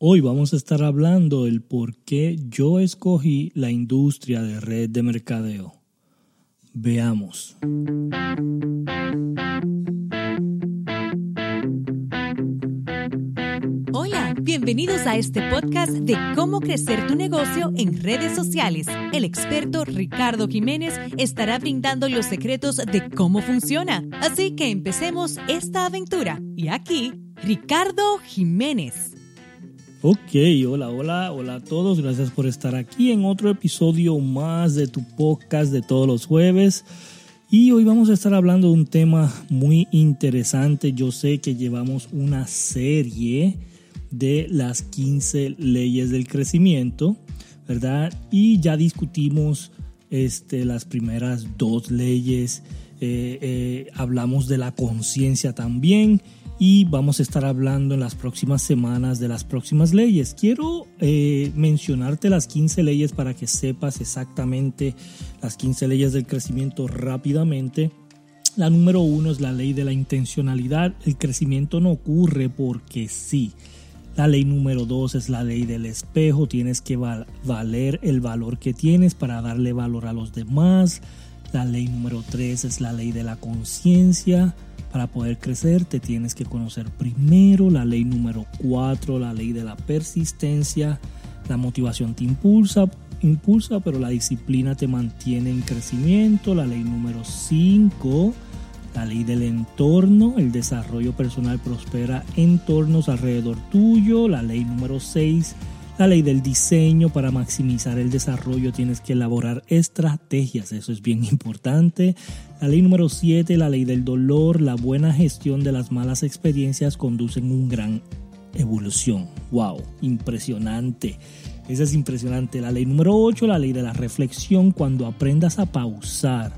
Hoy vamos a estar hablando del por qué yo escogí la industria de red de mercadeo. Veamos. Hola, bienvenidos a este podcast de cómo crecer tu negocio en redes sociales. El experto Ricardo Jiménez estará brindando los secretos de cómo funciona. Así que empecemos esta aventura. Y aquí, Ricardo Jiménez. Ok, hola, hola, hola a todos. Gracias por estar aquí en otro episodio más de tu podcast de todos los jueves. Y hoy vamos a estar hablando de un tema muy interesante. Yo sé que llevamos una serie de las 15 leyes del crecimiento, ¿verdad? Y ya discutimos este, las primeras dos leyes. Eh, eh, hablamos de la conciencia también y vamos a estar hablando en las próximas semanas de las próximas leyes. Quiero eh, mencionarte las 15 leyes para que sepas exactamente las 15 leyes del crecimiento rápidamente. La número uno es la ley de la intencionalidad. El crecimiento no ocurre porque sí. La ley número dos es la ley del espejo. Tienes que valer el valor que tienes para darle valor a los demás. La ley número tres es la ley de la conciencia. Para poder crecer te tienes que conocer primero la ley número 4, la ley de la persistencia. La motivación te impulsa, impulsa, pero la disciplina te mantiene en crecimiento. La ley número 5, la ley del entorno, el desarrollo personal prospera en entornos alrededor tuyo. La ley número 6, la ley del diseño, para maximizar el desarrollo tienes que elaborar estrategias, eso es bien importante. La ley número 7, la ley del dolor, la buena gestión de las malas experiencias conducen a una gran evolución. ¡Wow! Impresionante. Esa es impresionante. La ley número 8, la ley de la reflexión, cuando aprendas a pausar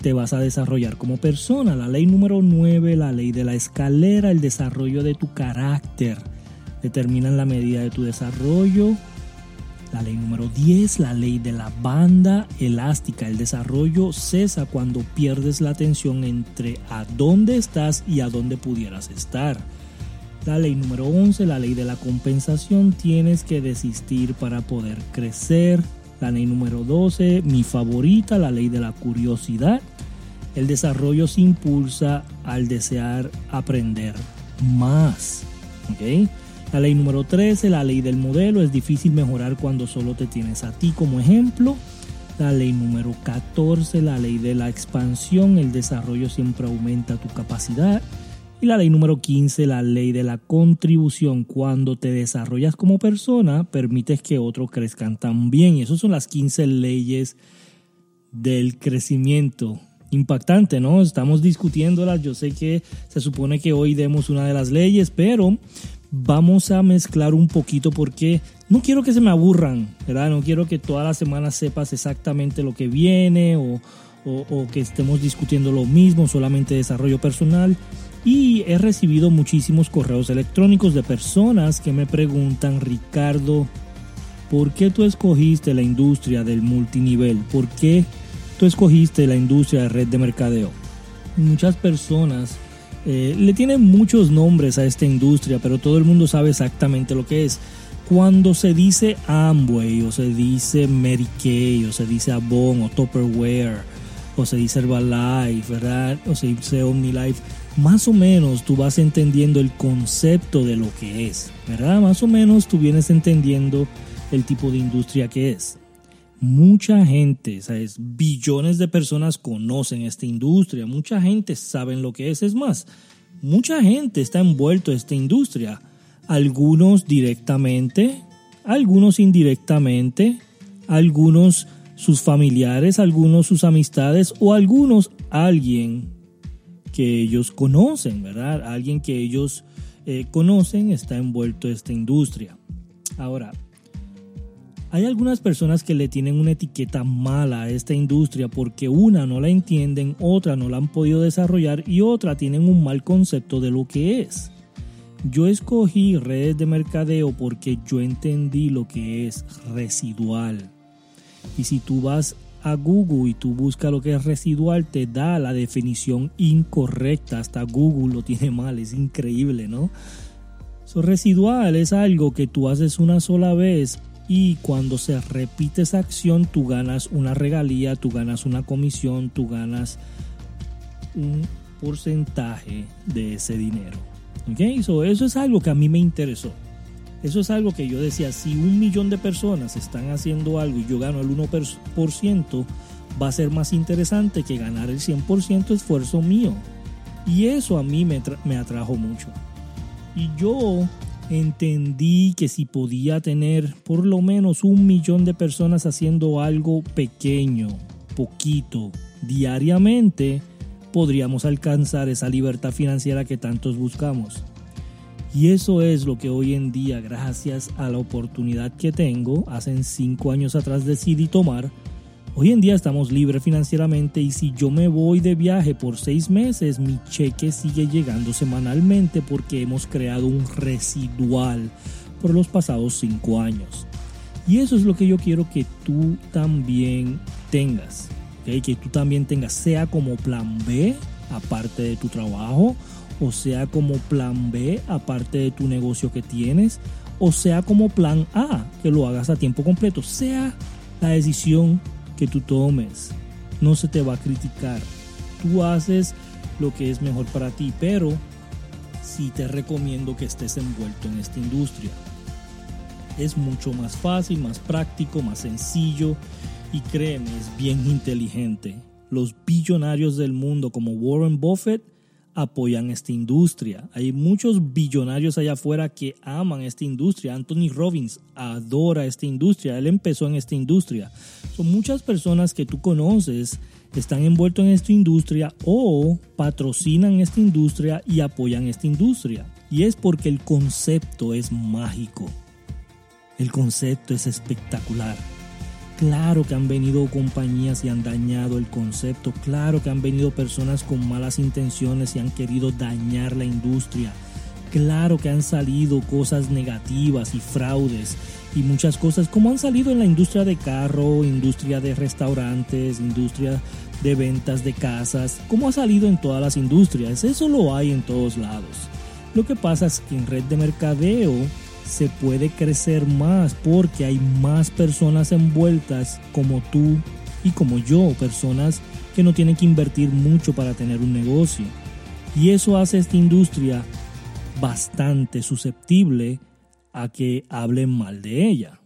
te vas a desarrollar como persona. La ley número 9, la ley de la escalera, el desarrollo de tu carácter determinan la medida de tu desarrollo. La ley número 10, la ley de la banda elástica. El desarrollo cesa cuando pierdes la atención entre a dónde estás y a dónde pudieras estar. La ley número 11, la ley de la compensación. Tienes que desistir para poder crecer. La ley número 12, mi favorita, la ley de la curiosidad. El desarrollo se impulsa al desear aprender más. ¿okay? La ley número 13, la ley del modelo, es difícil mejorar cuando solo te tienes a ti como ejemplo. La ley número 14, la ley de la expansión, el desarrollo siempre aumenta tu capacidad. Y la ley número 15, la ley de la contribución, cuando te desarrollas como persona, permites que otros crezcan también. Y esas son las 15 leyes del crecimiento. Impactante, ¿no? Estamos discutiéndolas. Yo sé que se supone que hoy demos una de las leyes, pero vamos a mezclar un poquito porque no quiero que se me aburran, ¿verdad? No quiero que toda la semana sepas exactamente lo que viene o, que estemos discutiendo lo mismo, solamente desarrollo personal. Y he recibido muchísimos correos electrónicos de personas que me preguntan, Ricardo, ¿por qué tú escogiste la industria del multinivel? ¿Por qué tú escogiste la industria de red de mercadeo? Muchas personas eh, le tienen muchos nombres a esta industria, pero todo el mundo sabe exactamente lo que es. Cuando se dice Amway o se dice Mary o se dice Avon o Tupperware o se dice Herbalife, ¿verdad? O se dice OmniLife, más o menos tú vas entendiendo el concepto de lo que es, ¿verdad? Más o menos tú vienes entendiendo el tipo de industria que es mucha gente, ¿sabes? billones de personas conocen esta industria, mucha gente sabe lo que es, es más, mucha gente está envuelto en esta industria, algunos directamente, algunos indirectamente, algunos sus familiares, algunos sus amistades o algunos alguien que ellos conocen, ¿verdad? Alguien que ellos eh, conocen está envuelto en esta industria. Ahora, hay algunas personas que le tienen una etiqueta mala a esta industria porque una no la entienden, otra no la han podido desarrollar y otra tienen un mal concepto de lo que es. Yo escogí redes de mercadeo porque yo entendí lo que es residual. Y si tú vas a Google y tú buscas lo que es residual, te da la definición incorrecta. Hasta Google lo tiene mal, es increíble, ¿no? So, residual es algo que tú haces una sola vez y cuando se repite esa acción tú ganas una regalía, tú ganas una comisión, tú ganas un porcentaje de ese dinero. ¿Ok? So, eso es algo que a mí me interesó. Eso es algo que yo decía, si un millón de personas están haciendo algo y yo gano el 1%, va a ser más interesante que ganar el 100% esfuerzo mío. Y eso a mí me, me atrajo mucho. Y yo entendí que si podía tener por lo menos un millón de personas haciendo algo pequeño, poquito, diariamente, podríamos alcanzar esa libertad financiera que tantos buscamos. Y eso es lo que hoy en día, gracias a la oportunidad que tengo, hace cinco años atrás decidí tomar. Hoy en día estamos libres financieramente y si yo me voy de viaje por seis meses, mi cheque sigue llegando semanalmente porque hemos creado un residual por los pasados cinco años. Y eso es lo que yo quiero que tú también tengas. Que tú también tengas, sea como plan B, aparte de tu trabajo, o sea como plan B, aparte de tu negocio que tienes, o sea como plan A, que lo hagas a tiempo completo, sea la decisión que tú tomes. No se te va a criticar. Tú haces lo que es mejor para ti, pero sí te recomiendo que estés envuelto en esta industria. Es mucho más fácil, más práctico, más sencillo y créeme, es bien inteligente. Los billonarios del mundo como Warren Buffett apoyan esta industria. Hay muchos billonarios allá afuera que aman esta industria. Anthony Robbins adora esta industria. Él empezó en esta industria. Son muchas personas que tú conoces están envueltos en esta industria o patrocinan esta industria y apoyan esta industria. Y es porque el concepto es mágico. El concepto es espectacular. Claro que han venido compañías y han dañado el concepto, claro que han venido personas con malas intenciones y han querido dañar la industria, claro que han salido cosas negativas y fraudes y muchas cosas como han salido en la industria de carro, industria de restaurantes, industria de ventas de casas, como ha salido en todas las industrias, eso lo hay en todos lados. Lo que pasa es que en red de mercadeo se puede crecer más porque hay más personas envueltas como tú y como yo, personas que no tienen que invertir mucho para tener un negocio. Y eso hace esta industria bastante susceptible a que hablen mal de ella.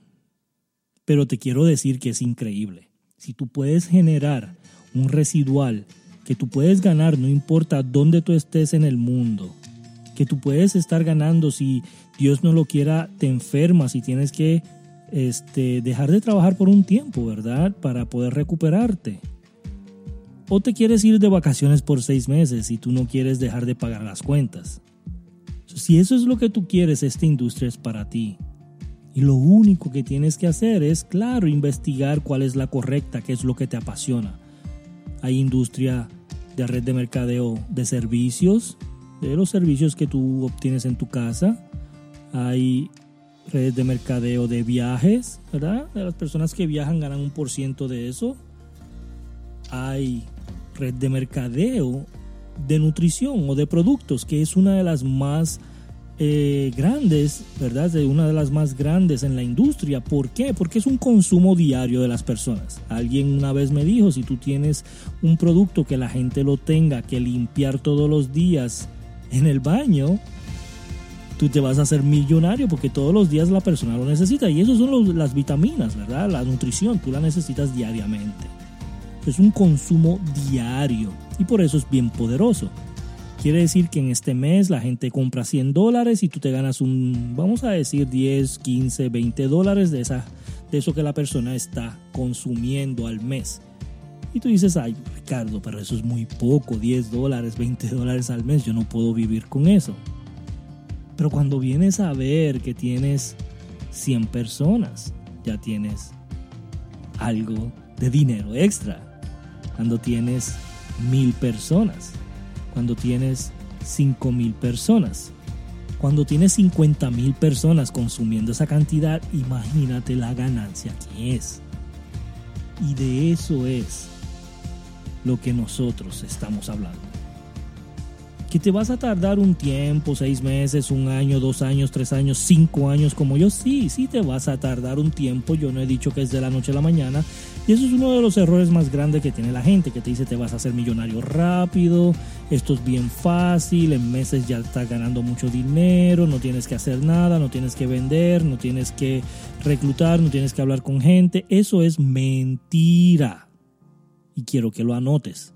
Pero te quiero decir que es increíble. Si tú puedes generar un residual que tú puedes ganar, no importa dónde tú estés en el mundo, que tú puedes estar ganando si Dios no lo quiera, te enfermas y tienes que este, dejar de trabajar por un tiempo, ¿verdad? Para poder recuperarte. O te quieres ir de vacaciones por seis meses y tú no quieres dejar de pagar las cuentas. Si eso es lo que tú quieres, esta industria es para ti. Y lo único que tienes que hacer es, claro, investigar cuál es la correcta, qué es lo que te apasiona. Hay industria de red de mercadeo de servicios, de los servicios que tú obtienes en tu casa. Hay redes de mercadeo de viajes, ¿verdad? De las personas que viajan ganan un por ciento de eso. Hay red de mercadeo de nutrición o de productos, que es una de las más eh, grandes, ¿verdad? De una de las más grandes en la industria. ¿Por qué? Porque es un consumo diario de las personas. Alguien una vez me dijo, si tú tienes un producto que la gente lo tenga que limpiar todos los días en el baño, tú te vas a hacer millonario porque todos los días la persona lo necesita. Y eso son las vitaminas, ¿verdad? La nutrición, tú la necesitas diariamente. Es un consumo diario y por eso es bien poderoso. Quiere decir que en este mes la gente compra 100 dólares y tú te ganas un, vamos a decir, 10, 15, 20 dólares de, esa, de eso que la persona está consumiendo al mes. Y tú dices, ay, Ricardo, pero eso es muy poco, 10 dólares, 20 dólares al mes, yo no puedo vivir con eso. Pero cuando vienes a ver que tienes 100 personas, ya tienes algo de dinero extra. Cuando tienes mil personas, cuando tienes 5 mil personas, cuando tienes 50 mil personas consumiendo esa cantidad, imagínate la ganancia que es. Y de eso es lo que nosotros estamos hablando. que te vas a tardar un tiempo, seis meses, un año, dos años, tres años, cinco años como yo, sí, sí te vas a tardar un tiempo, yo no he dicho que es de la noche a la mañana, y eso es uno de los errores más grandes que tiene la gente, que te dice te vas a hacer millonario rápido, esto es bien fácil, en meses ya estás ganando mucho dinero, no tienes que hacer nada, no tienes que vender, no tienes que reclutar, no tienes que hablar con gente, eso es mentira. Y quiero que lo anotes.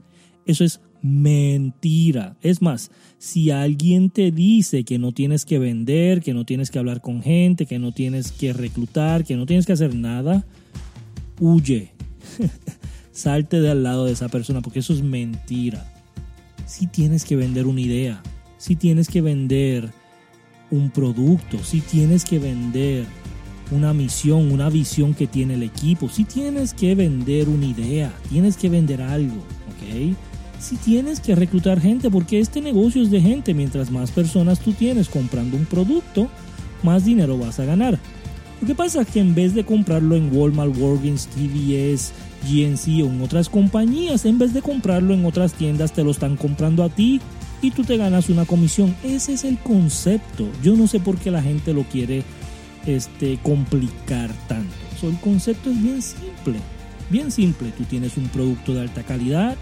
Eso es Mentira. Es más, si alguien te dice que no tienes que vender, que no tienes que hablar con gente, que no tienes que reclutar, que no tienes que hacer nada, huye. Salte de al lado de esa persona porque eso es mentira. Si tienes que vender una idea, si tienes que vender un producto, si tienes que vender una misión, una visión que tiene el equipo, si tienes que vender una idea, tienes que vender algo, ¿ok? si tienes que reclutar gente, porque este negocio es de gente, mientras más personas tú tienes comprando un producto, más dinero vas a ganar. Lo que pasa es que en vez de comprarlo en Walmart, Walgreens, TVS, GNC o en otras compañías, en vez de comprarlo en otras tiendas, te lo están comprando a ti y tú te ganas una comisión. Ese es el concepto. Yo no sé por qué la gente lo quiere este, complicar tanto. el concepto es bien simple. Bien simple. Tú tienes un producto de alta calidad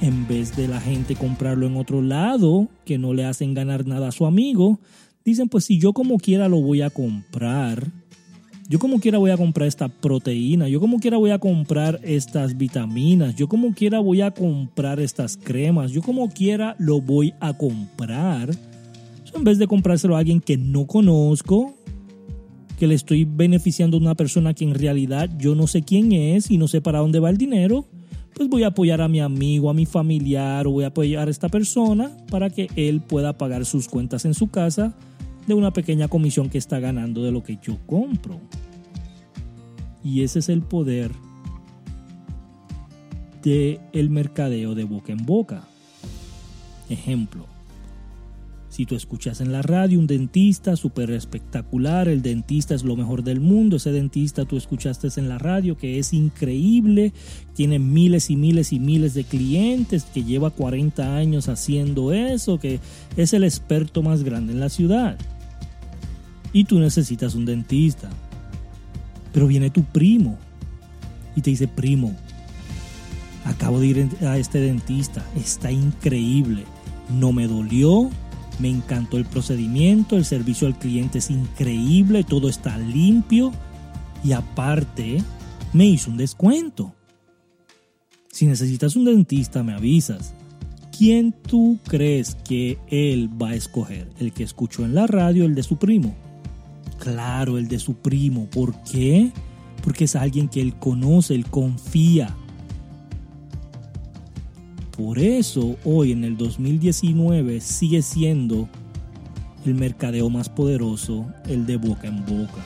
en vez de la gente comprarlo en otro lado, que no le hacen ganar nada a su amigo, dicen, pues si yo como quiera lo voy a comprar, yo como quiera voy a comprar esta proteína, yo como quiera voy a comprar estas vitaminas, yo como quiera voy a comprar estas cremas, yo como quiera lo voy a comprar. en vez de comprárselo a alguien que no conozco, que le estoy beneficiando a una persona que en realidad yo no sé quién es y no sé para dónde va el dinero, pues voy a apoyar a mi amigo, a mi familiar o voy a apoyar a esta persona para que él pueda pagar sus cuentas en su casa de una pequeña comisión que está ganando de lo que yo compro. Y ese es el poder de el mercadeo de boca en boca. Ejemplo, si tú escuchas en la radio un dentista súper espectacular, el dentista es lo mejor del mundo, ese dentista tú escuchaste en la radio que es increíble, tiene miles y miles y miles de clientes, que lleva 40 años haciendo eso, que es el experto más grande en la ciudad. Y tú necesitas un dentista. Pero viene tu primo y te dice, primo, acabo de ir a este dentista, está increíble, no me dolió, me encantó el procedimiento, el servicio al cliente es increíble, todo está limpio y aparte me hizo un descuento. Si necesitas un dentista, me avisas. ¿Quién tú crees que él va a escoger? ¿El que escuchó en la radio, el de su primo? Claro, el de su primo. ¿Por qué? Porque es alguien que él conoce, él confía. Por eso hoy en el 2019 sigue siendo el mercadeo más poderoso, el de boca en boca.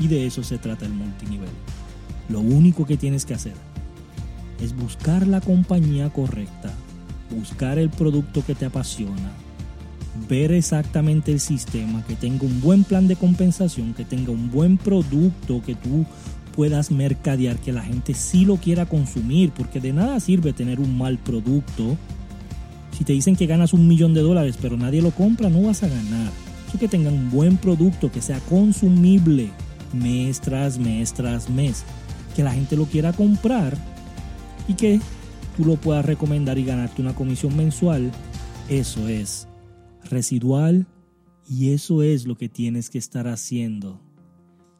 Y de eso se trata el multinivel. Lo único que tienes que hacer es buscar la compañía correcta, buscar el producto que te apasiona, ver exactamente el sistema, que tenga un buen plan de compensación, que tenga un buen producto que tú puedas mercadear, que la gente sí lo quiera consumir, porque de nada sirve tener un mal producto. Si te dicen que ganas un millón de dólares, pero nadie lo compra, no vas a ganar. Eso que tengan un buen producto, que sea consumible mes tras mes tras mes, que la gente lo quiera comprar y que tú lo puedas recomendar y ganarte una comisión mensual, eso es residual y eso es lo que tienes que estar haciendo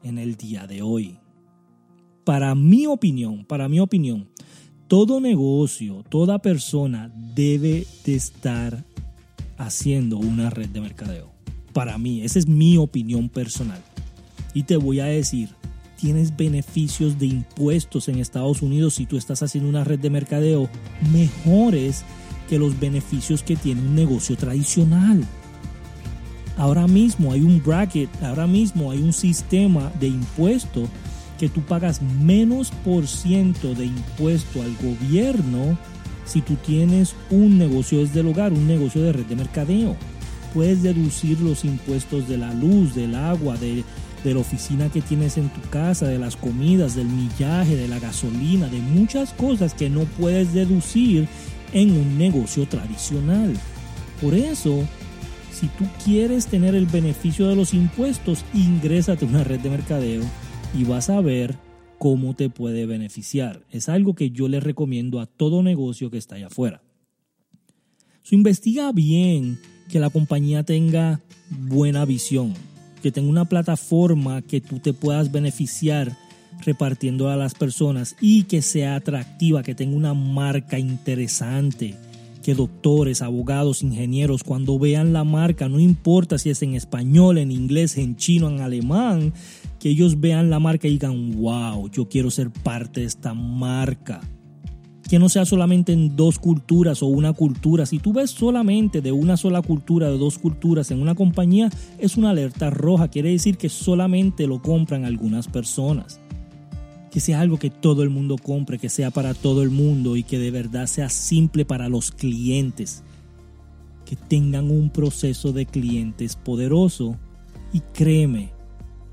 en el día de hoy para mi opinión, para mi opinión, todo negocio, toda persona debe de estar haciendo una red de mercadeo. Para mí, esa es mi opinión personal. Y te voy a decir, tienes beneficios de impuestos en Estados Unidos si tú estás haciendo una red de mercadeo mejores que los beneficios que tiene un negocio tradicional. Ahora mismo hay un bracket, ahora mismo hay un sistema de impuestos que tú pagas menos por ciento de impuesto al gobierno si tú tienes un negocio desde el hogar, un negocio de red de mercadeo. Puedes deducir los impuestos de la luz, del agua, de, de la oficina que tienes en tu casa, de las comidas, del millaje, de la gasolina, de muchas cosas que no puedes deducir en un negocio tradicional. Por eso, si tú quieres tener el beneficio de los impuestos, ingrésate a una red de mercadeo y vas a ver cómo te puede beneficiar. Es algo que yo le recomiendo a todo negocio que está allá afuera. So, investiga bien que la compañía tenga buena visión, que tenga una plataforma que tú te puedas beneficiar repartiendo a las personas y que sea atractiva, que tenga una marca interesante, que doctores, abogados, ingenieros, cuando vean la marca, no importa si es en español, en inglés, en chino, en alemán, que ellos vean la marca y digan, wow, yo quiero ser parte de esta marca que no sea solamente en dos culturas o una cultura. Si tú ves solamente de una sola cultura, de dos culturas en una compañía, es una alerta roja. Quiere decir que solamente lo compran algunas personas. Que sea algo que todo el mundo compre, que sea para todo el mundo y que de verdad sea simple para los clientes. Que tengan un proceso de clientes poderoso y créeme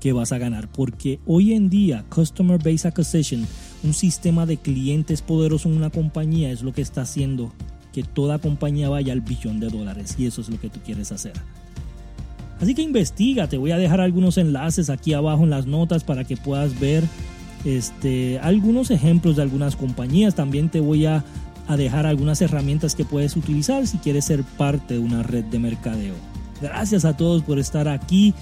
que vas a ganar. Porque hoy en día, Customer Base Acquisition un sistema de clientes poderoso en una compañía es lo que está haciendo que toda compañía vaya al billón de dólares y eso es lo que tú quieres hacer. Así que investiga, te voy a dejar algunos enlaces aquí abajo en las notas para que puedas ver este, algunos ejemplos de algunas compañías. También te voy a, a dejar algunas herramientas que puedes utilizar si quieres ser parte de una red de mercadeo. Gracias a todos por estar aquí.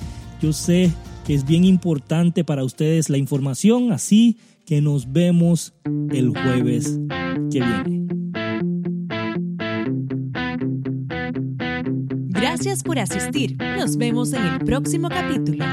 Yo sé que es bien importante para ustedes la información, así que nos vemos el jueves que viene. Gracias por asistir. Nos vemos en el próximo capítulo.